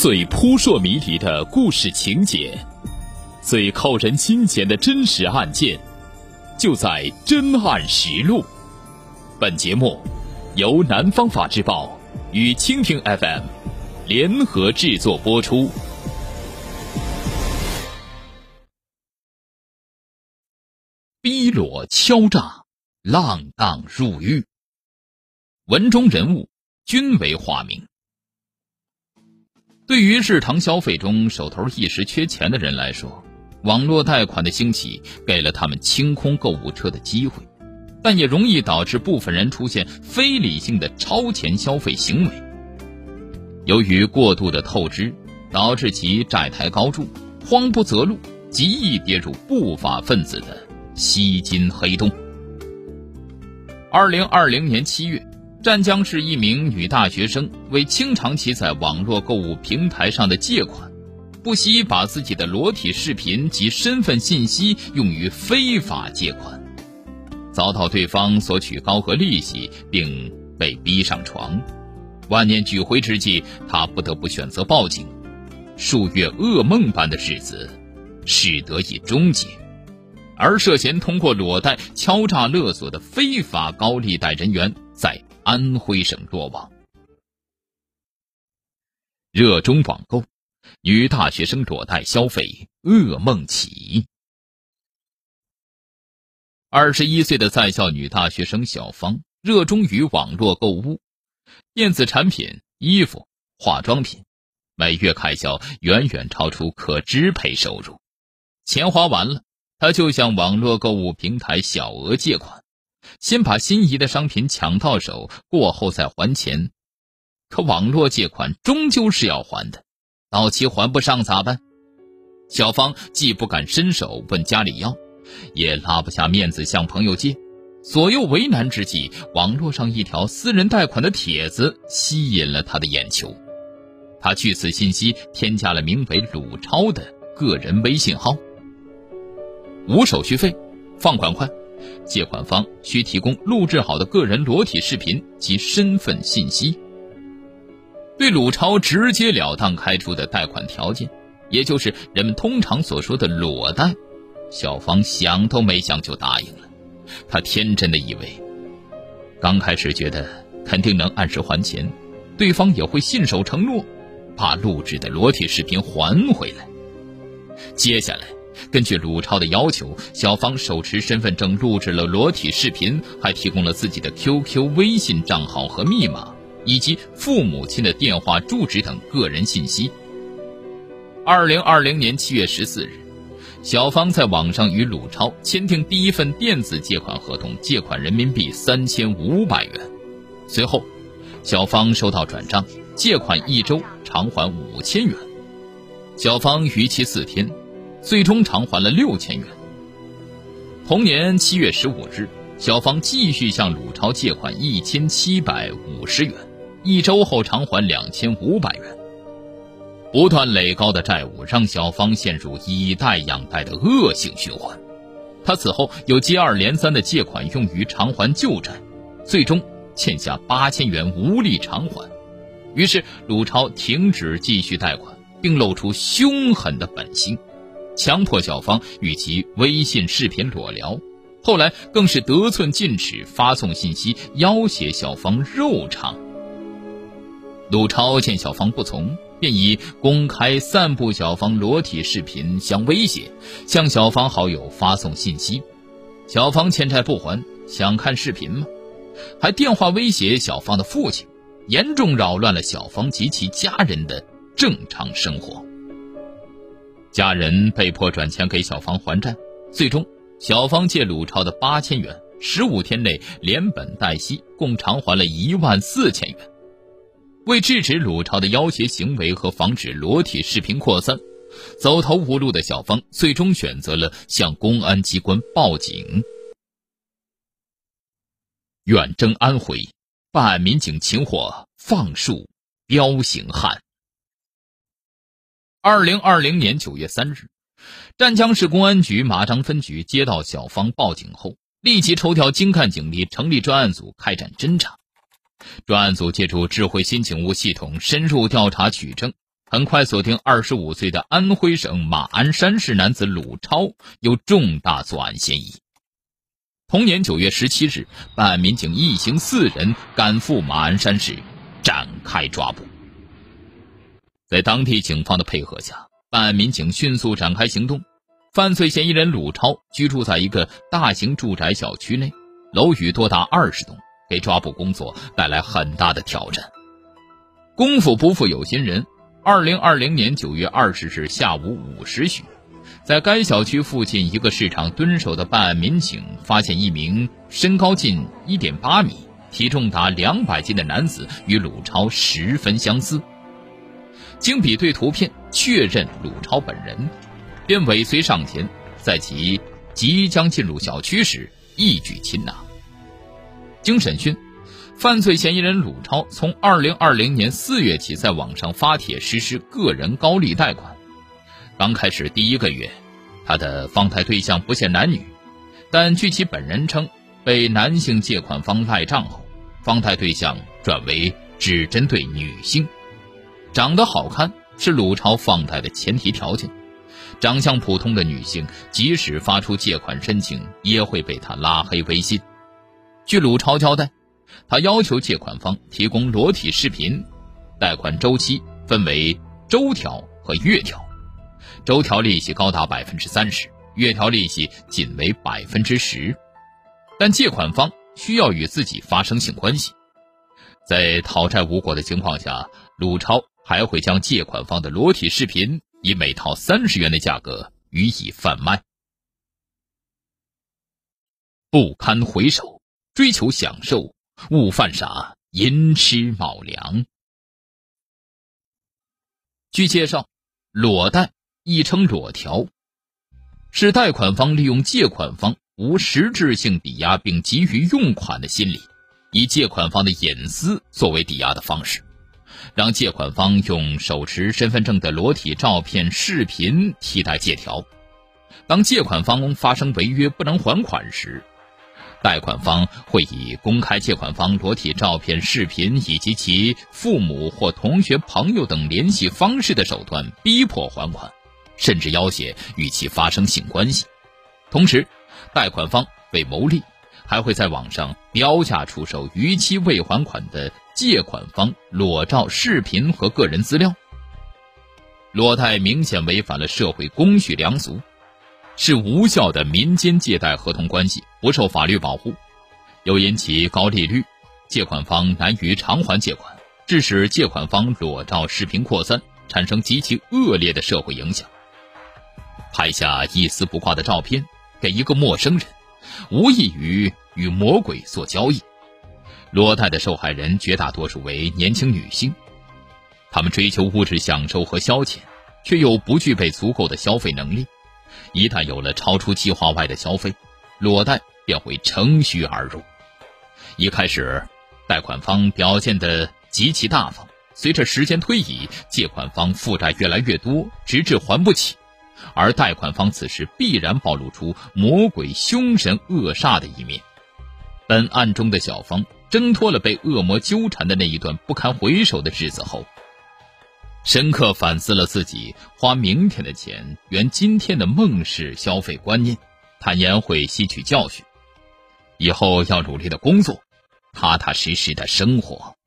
最扑朔迷离的故事情节，最扣人心弦的真实案件，就在《真案实录》。本节目由南方法制报与蜻蜓 FM 联合制作播出。逼裸敲诈，浪荡入狱，文中人物均为化名。对于日常消费中手头一时缺钱的人来说，网络贷款的兴起给了他们清空购物车的机会，但也容易导致部分人出现非理性的超前消费行为。由于过度的透支，导致其债台高筑，慌不择路，极易跌入不法分子的吸金黑洞。二零二零年七月。湛江市一名女大学生为清偿其在网络购物平台上的借款，不惜把自己的裸体视频及身份信息用于非法借款，遭到对方索取高额利息，并被逼上床。万念俱灰之际，她不得不选择报警。数月噩梦般的日子，是得以终结。而涉嫌通过裸贷敲诈勒索的非法高利贷人员，在。安徽省落网，热衷网购，女大学生裸贷消费噩梦起。二十一岁的在校女大学生小芳热衷于网络购物，电子产品、衣服、化妆品，每月开销远远超出可支配收入。钱花完了，她就向网络购物平台小额借款。先把心仪的商品抢到手，过后再还钱。可网络借款终究是要还的，到期还不上咋办？小芳既不敢伸手问家里要，也拉不下面子向朋友借。左右为难之际，网络上一条私人贷款的帖子吸引了他的眼球。他据此信息添加了名为鲁超的个人微信号，无手续费，放款快。借款方需提供录制好的个人裸体视频及身份信息。对鲁超直截了当开出的贷款条件，也就是人们通常所说的裸贷，小芳想都没想就答应了。她天真的以为，刚开始觉得肯定能按时还钱，对方也会信守承诺，把录制的裸体视频还回来。接下来。根据鲁超的要求，小芳手持身份证录制了裸体视频，还提供了自己的 QQ、微信账号和密码，以及父母亲的电话住址等个人信息。二零二零年七月十四日，小芳在网上与鲁超签订第一份电子借款合同，借款人民币三千五百元。随后，小芳收到转账，借款一周偿还五千元。小芳逾期四天。最终偿还了六千元。同年七月十五日，小芳继续向鲁超借款一千七百五十元，一周后偿还两千五百元。不断累高的债务让小芳陷入以贷养贷的恶性循环。她此后又接二连三的借款用于偿还旧债，最终欠下八千元无力偿还。于是鲁超停止继续贷款，并露出凶狠的本性。强迫小芳与其微信视频裸聊，后来更是得寸进尺，发送信息要挟小芳肉偿。鲁超见小芳不从，便以公开散布小芳裸体视频相威胁，向小芳好友发送信息。小芳欠债不还，想看视频吗？还电话威胁小芳的父亲，严重扰乱了小芳及其家人的正常生活。家人被迫转钱给小芳还债，最终小芳借鲁超的八千元，十五天内连本带息共偿还了一万四千元。为制止鲁超的要挟行为和防止裸体视频扩散，走投无路的小芳最终选择了向公安机关报警。远征安徽，办案民警擒获放树彪形汉。二零二零年九月三日，湛江市公安局马章分局接到小芳报警后，立即抽调精干警力成立专案组开展侦查。专案组借助智慧新警务系统深入调查取证，很快锁定二十五岁的安徽省马鞍山市男子鲁超有重大作案嫌疑。同年九月十七日，办案民警一行四人赶赴马鞍山市，展开抓捕。在当地警方的配合下，办案民警迅速展开行动。犯罪嫌疑人鲁超居住在一个大型住宅小区内，楼宇多达二十栋，给抓捕工作带来很大的挑战。功夫不负有心人。二零二零年九月二十日下午五时许，在该小区附近一个市场蹲守的办案民警发现一名身高近一点八米、体重达两百斤的男子与鲁超十分相似。经比对图片确认鲁超本人，便尾随上前，在其即将进入小区时一举擒拿。经审讯。犯罪嫌疑人鲁超从二零二零年四月起在网上发帖实施个人高利贷款。刚开始第一个月，他的放贷对象不限男女，但据其本人称，被男性借款方赖账后，放贷对象转为只针对女性。长得好看是鲁超放贷的前提条件，长相普通的女性即使发出借款申请，也会被他拉黑微信。据鲁超交代。他要求借款方提供裸体视频，贷款周期分为周条和月条，周条利息高达百分之三十，月条利息仅为百分之十，但借款方需要与自己发生性关系。在讨债无果的情况下，鲁超还会将借款方的裸体视频以每套三十元的价格予以贩卖。不堪回首，追求享受。勿犯傻，寅吃卯粮。据介绍，裸贷亦称裸条，是贷款方利用借款方无实质性抵押并急于用款的心理，以借款方的隐私作为抵押的方式，让借款方用手持身份证的裸体照片、视频替代借条。当借款方发生违约不能还款时，贷款方会以公开借款方裸体照片、视频以及其父母或同学、朋友等联系方式的手段逼迫还款，甚至要挟与其发生性关系。同时，贷款方为牟利，还会在网上标价出售逾期未还款的借款方裸照、视频和个人资料。裸贷明显违反了社会公序良俗。是无效的民间借贷合同关系，不受法律保护，又因其高利率，借款方难于偿还借款，致使借款方裸照视频扩散，产生极其恶劣的社会影响。拍下一丝不挂的照片给一个陌生人，无异于与魔鬼做交易。裸贷的受害人绝大多数为年轻女性，她们追求物质享受和消遣，却又不具备足够的消费能力。一旦有了超出计划外的消费，裸贷便会乘虚而入。一开始，贷款方表现得极其大方，随着时间推移，借款方负债越来越多，直至还不起，而贷款方此时必然暴露出魔鬼、凶神恶煞的一面。本案中的小芳挣脱了被恶魔纠缠的那一段不堪回首的日子后。深刻反思了自己花明天的钱圆今天的梦式消费观念，坦言会吸取教训，以后要努力的工作，踏踏实实的生活。